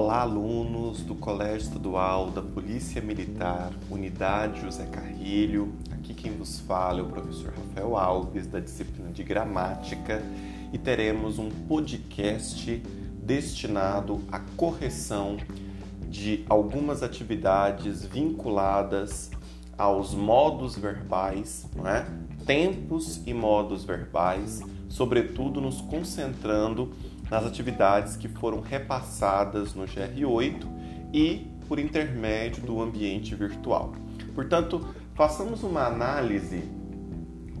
Olá, alunos do Colégio Estadual da Polícia Militar, Unidade José Carrilho. Aqui quem vos fala é o professor Rafael Alves, da disciplina de Gramática, e teremos um podcast destinado à correção de algumas atividades vinculadas aos modos verbais, não é? tempos e modos verbais, sobretudo nos concentrando nas atividades que foram repassadas no GR8 e por intermédio do ambiente virtual. Portanto, façamos uma análise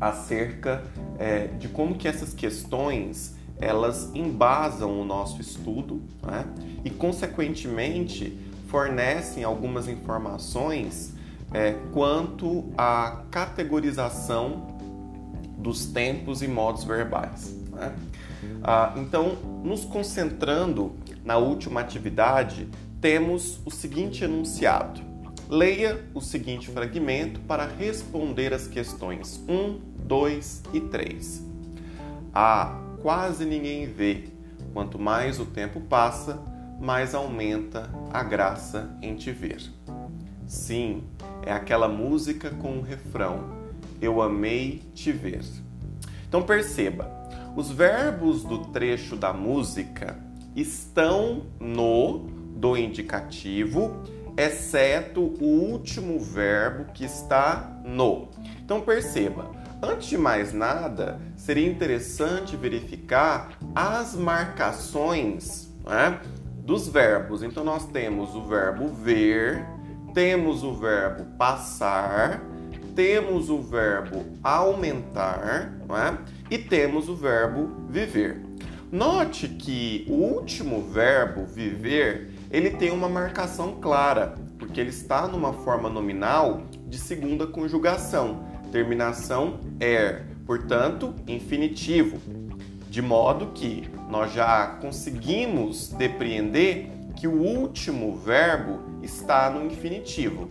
acerca é, de como que essas questões elas embasam o nosso estudo né? e, consequentemente, fornecem algumas informações é, quanto à categorização dos tempos e modos verbais. Né? Ah, então, nos concentrando na última atividade, temos o seguinte enunciado. Leia o seguinte fragmento para responder as questões 1, 2 e 3. Ah, quase ninguém vê. Quanto mais o tempo passa, mais aumenta a graça em te ver. Sim, é aquela música com o refrão: Eu amei te ver. Então perceba, os verbos do trecho da música estão no do indicativo, exceto o último verbo que está no. Então perceba, antes de mais nada, seria interessante verificar as marcações né, dos verbos. Então nós temos o verbo ver, temos o verbo passar, temos o verbo aumentar é? E temos o verbo viver. Note que o último verbo viver ele tem uma marcação clara, porque ele está numa forma nominal de segunda conjugação, terminação er, portanto, infinitivo, de modo que nós já conseguimos depreender que o último verbo está no infinitivo.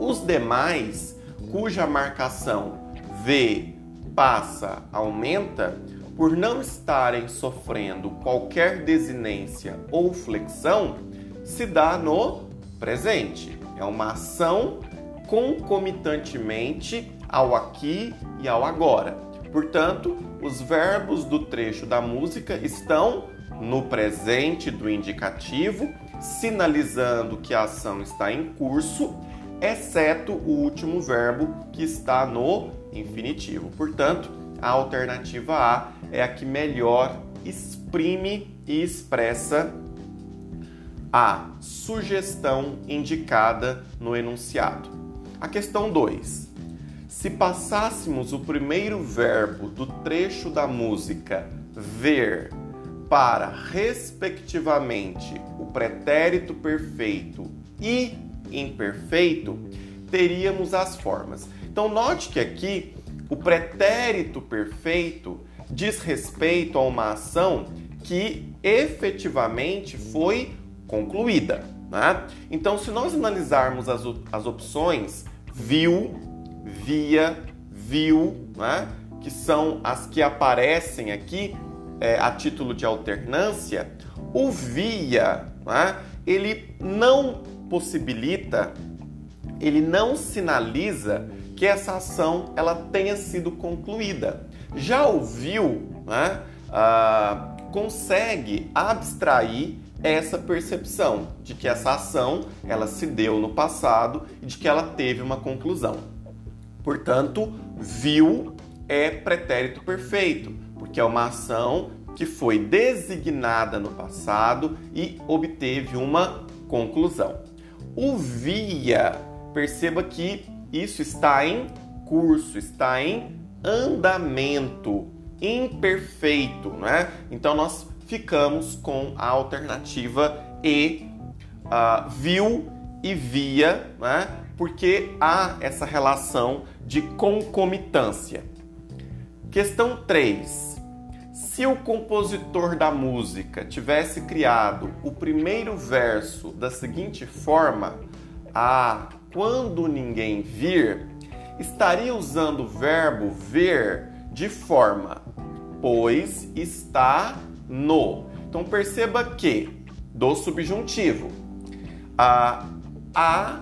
Os demais cuja marcação V passa, aumenta, por não estarem sofrendo qualquer desinência ou flexão, se dá no presente. É uma ação concomitantemente ao aqui e ao agora. Portanto, os verbos do trecho da música estão no presente do indicativo, sinalizando que a ação está em curso exceto o último verbo que está no infinitivo. Portanto, a alternativa A é a que melhor exprime e expressa a sugestão indicada no enunciado. A questão 2. Se passássemos o primeiro verbo do trecho da música ver para, respectivamente, o pretérito perfeito e imperfeito, teríamos as formas. Então, note que aqui o pretérito perfeito diz respeito a uma ação que efetivamente foi concluída. Né? Então, se nós analisarmos as, as opções viu, via, viu, né? que são as que aparecem aqui é, a título de alternância, o via, né? ele não possibilita, ele não sinaliza que essa ação ela tenha sido concluída. Já ouviu, né, ah, consegue abstrair essa percepção de que essa ação ela se deu no passado e de que ela teve uma conclusão. Portanto, viu é pretérito perfeito, porque é uma ação que foi designada no passado e obteve uma conclusão. O via, perceba que isso está em curso, está em andamento, imperfeito, né? Então nós ficamos com a alternativa E, uh, viu e via, né? Porque há essa relação de concomitância. Questão 3. Se o compositor da música tivesse criado o primeiro verso da seguinte forma, ah, quando ninguém vir, estaria usando o verbo ver de forma pois está no. Então perceba que do subjuntivo. A, a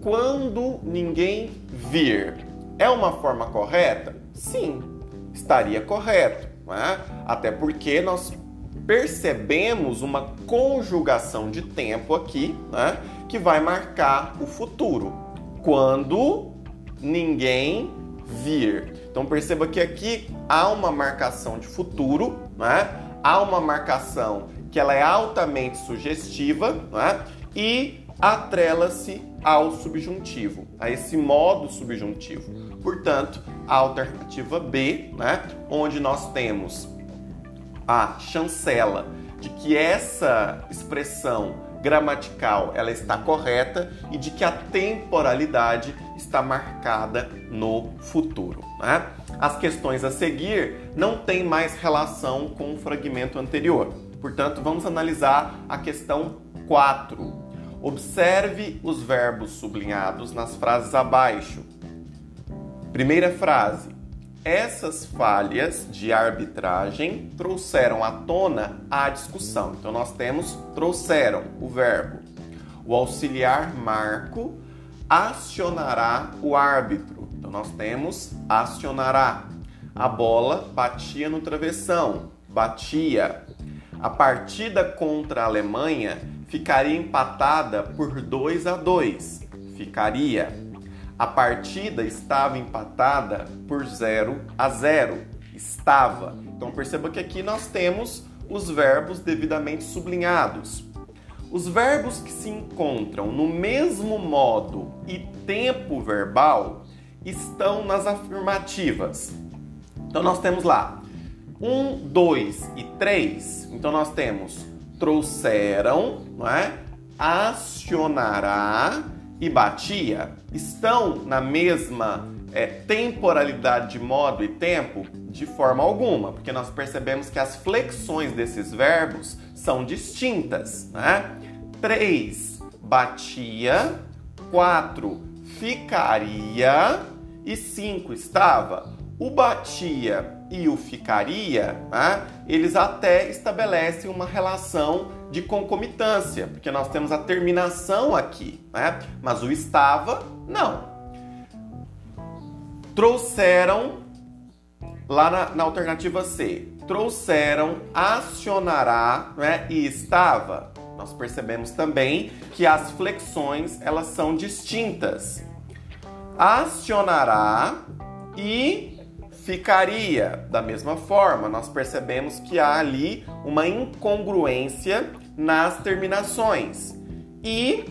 quando ninguém vir é uma forma correta? Sim, estaria correto. É? Até porque nós percebemos uma conjugação de tempo aqui né, que vai marcar o futuro. Quando ninguém vir. Então perceba que aqui há uma marcação de futuro, né? há uma marcação que ela é altamente sugestiva né? e atrela-se ao subjuntivo, a esse modo subjuntivo. Portanto, a alternativa B, né? onde nós temos a chancela de que essa expressão gramatical ela está correta e de que a temporalidade está marcada no futuro. Né? As questões a seguir não têm mais relação com o fragmento anterior. Portanto, vamos analisar a questão 4. Observe os verbos sublinhados nas frases abaixo. Primeira frase: essas falhas de arbitragem trouxeram à tona a discussão. Então nós temos trouxeram o verbo. O auxiliar Marco acionará o árbitro. Então nós temos acionará. A bola batia no travessão, batia. A partida contra a Alemanha ficaria empatada por 2 a 2. Ficaria. A partida estava empatada por 0 a 0. Estava. Então perceba que aqui nós temos os verbos devidamente sublinhados. Os verbos que se encontram no mesmo modo e tempo verbal estão nas afirmativas. Então nós temos lá 1, 2 e 3. Então nós temos trouxeram, não é? acionará e batia estão na mesma é, temporalidade de modo e tempo? De forma alguma, porque nós percebemos que as flexões desses verbos são distintas. Né? 3 batia, 4 ficaria e 5 estava. O batia e o ficaria, né, eles até estabelecem uma relação de concomitância, porque nós temos a terminação aqui, né, mas o estava, não. Trouxeram, lá na, na alternativa C, trouxeram, acionará né, e estava. Nós percebemos também que as flexões elas são distintas. Acionará e ficaria. Da mesma forma, nós percebemos que há ali uma incongruência nas terminações. E,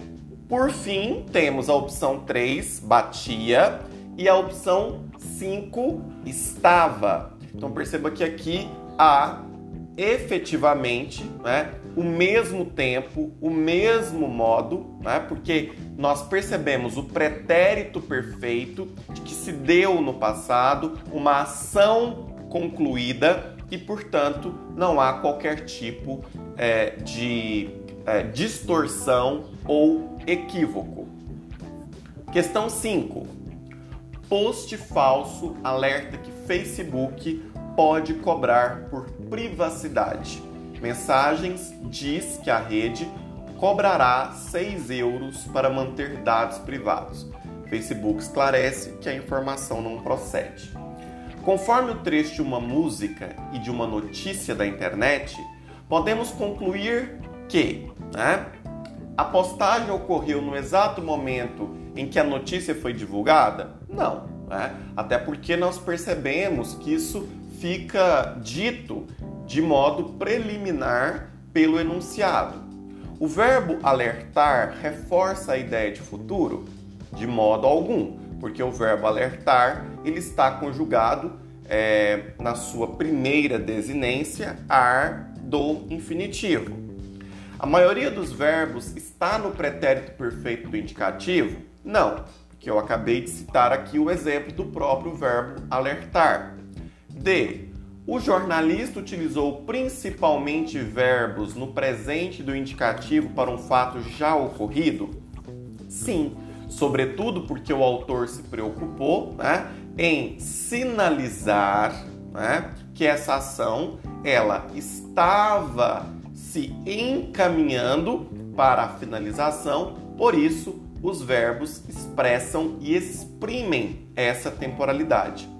por fim, temos a opção 3, batia, e a opção 5, estava. Então perceba que aqui há efetivamente né, o mesmo tempo, o mesmo modo, né, porque nós percebemos o pretérito perfeito de que se deu no passado uma ação concluída e, portanto, não há qualquer tipo é, de é, distorção ou equívoco. Questão 5. Post falso alerta que Facebook pode cobrar por privacidade. Mensagens diz que a rede cobrará 6 euros para manter dados privados. Facebook esclarece que a informação não procede. Conforme o trecho de uma música e de uma notícia da internet, podemos concluir que né, a postagem ocorreu no exato momento em que a notícia foi divulgada? Não, né? até porque nós percebemos que isso fica dito de modo preliminar pelo enunciado. O verbo alertar reforça a ideia de futuro? De modo algum, porque o verbo alertar ele está conjugado é, na sua primeira desinência ar do infinitivo. A maioria dos verbos está no pretérito perfeito do indicativo? Não, porque eu acabei de citar aqui o exemplo do próprio verbo alertar. D. O jornalista utilizou principalmente verbos no presente do indicativo para um fato já ocorrido? Sim, sobretudo porque o autor se preocupou né, em sinalizar né, que essa ação ela estava se encaminhando para a finalização, por isso os verbos expressam e exprimem essa temporalidade.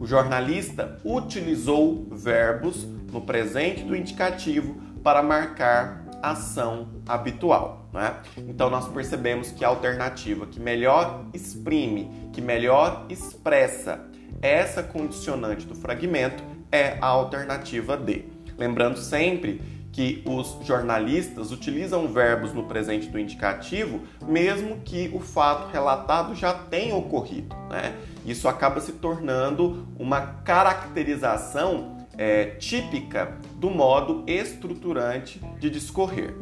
O jornalista utilizou verbos no presente do indicativo para marcar ação habitual. Né? Então nós percebemos que a alternativa que melhor exprime, que melhor expressa essa condicionante do fragmento é a alternativa D. Lembrando sempre que os jornalistas utilizam verbos no presente do indicativo, mesmo que o fato relatado já tenha ocorrido. Né? Isso acaba se tornando uma caracterização é, típica do modo estruturante de discorrer.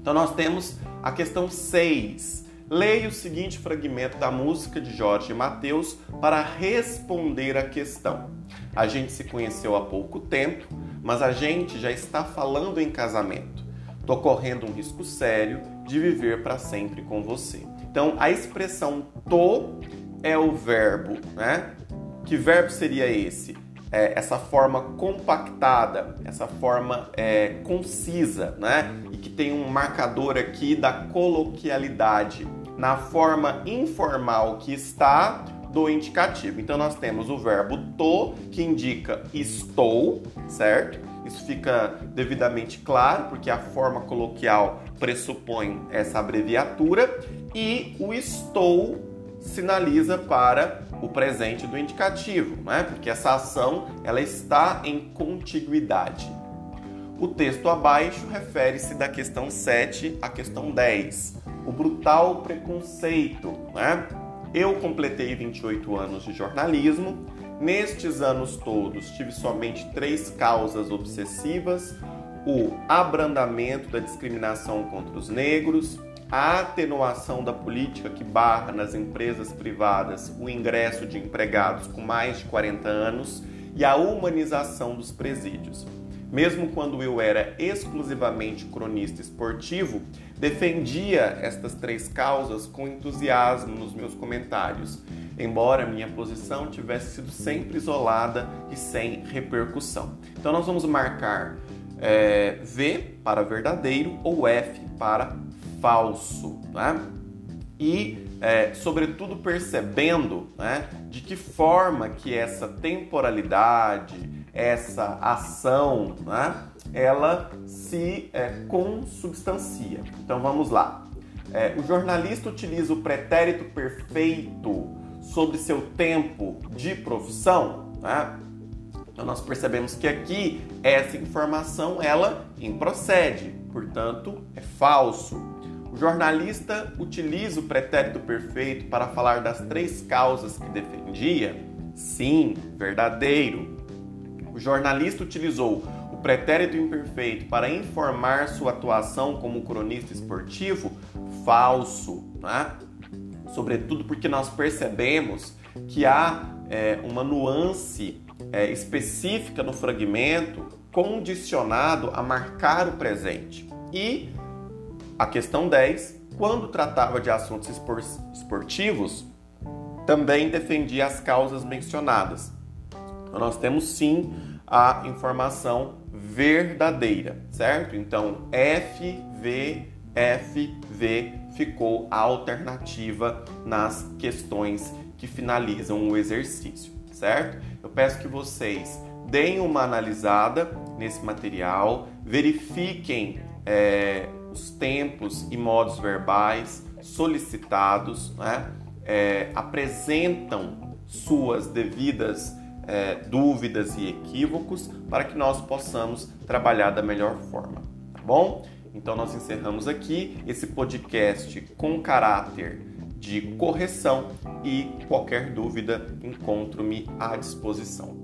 Então, nós temos a questão 6. Leia o seguinte fragmento da música de Jorge Mateus para responder a questão. A gente se conheceu há pouco tempo, mas a gente já está falando em casamento. Tô correndo um risco sério de viver para sempre com você. Então, a expressão tô é o verbo, né? Que verbo seria esse? É, essa forma compactada, essa forma é, concisa, né? E que tem um marcador aqui da coloquialidade na forma informal que está do indicativo. Então nós temos o verbo to, que indica estou, certo? Isso fica devidamente claro, porque a forma coloquial pressupõe essa abreviatura, e o estou sinaliza para o presente do indicativo, né? porque essa ação ela está em contiguidade. O texto abaixo refere-se da questão 7 à questão 10, o brutal preconceito. Né? Eu completei 28 anos de jornalismo. Nestes anos todos, tive somente três causas obsessivas: o abrandamento da discriminação contra os negros, a atenuação da política que barra nas empresas privadas o ingresso de empregados com mais de 40 anos e a humanização dos presídios. Mesmo quando eu era exclusivamente cronista esportivo, defendia estas três causas com entusiasmo nos meus comentários, embora minha posição tivesse sido sempre isolada e sem repercussão. Então nós vamos marcar é, V para verdadeiro ou F para falso, né? E, é, sobretudo, percebendo né, de que forma que essa temporalidade, essa ação, né, ela se é, consubstancia. Então vamos lá. É, o jornalista utiliza o pretérito perfeito sobre seu tempo de profissão. Né? Então nós percebemos que aqui essa informação ela improcede, portanto é falso. O jornalista utiliza o pretérito perfeito para falar das três causas que defendia? Sim, verdadeiro. O jornalista utilizou o pretérito imperfeito para informar sua atuação como cronista esportivo? Falso, né? Sobretudo porque nós percebemos que há é, uma nuance é, específica no fragmento condicionado a marcar o presente. E a questão 10, quando tratava de assuntos esportivos, também defendia as causas mencionadas, nós temos sim a informação verdadeira, certo? Então, FV, FV ficou a alternativa nas questões que finalizam o exercício, certo? Eu peço que vocês deem uma analisada nesse material, verifiquem é, os tempos e modos verbais solicitados, né? É, apresentam suas devidas é, dúvidas e equívocos para que nós possamos trabalhar da melhor forma, tá bom? Então nós encerramos aqui esse podcast com caráter de correção e qualquer dúvida encontro-me à disposição.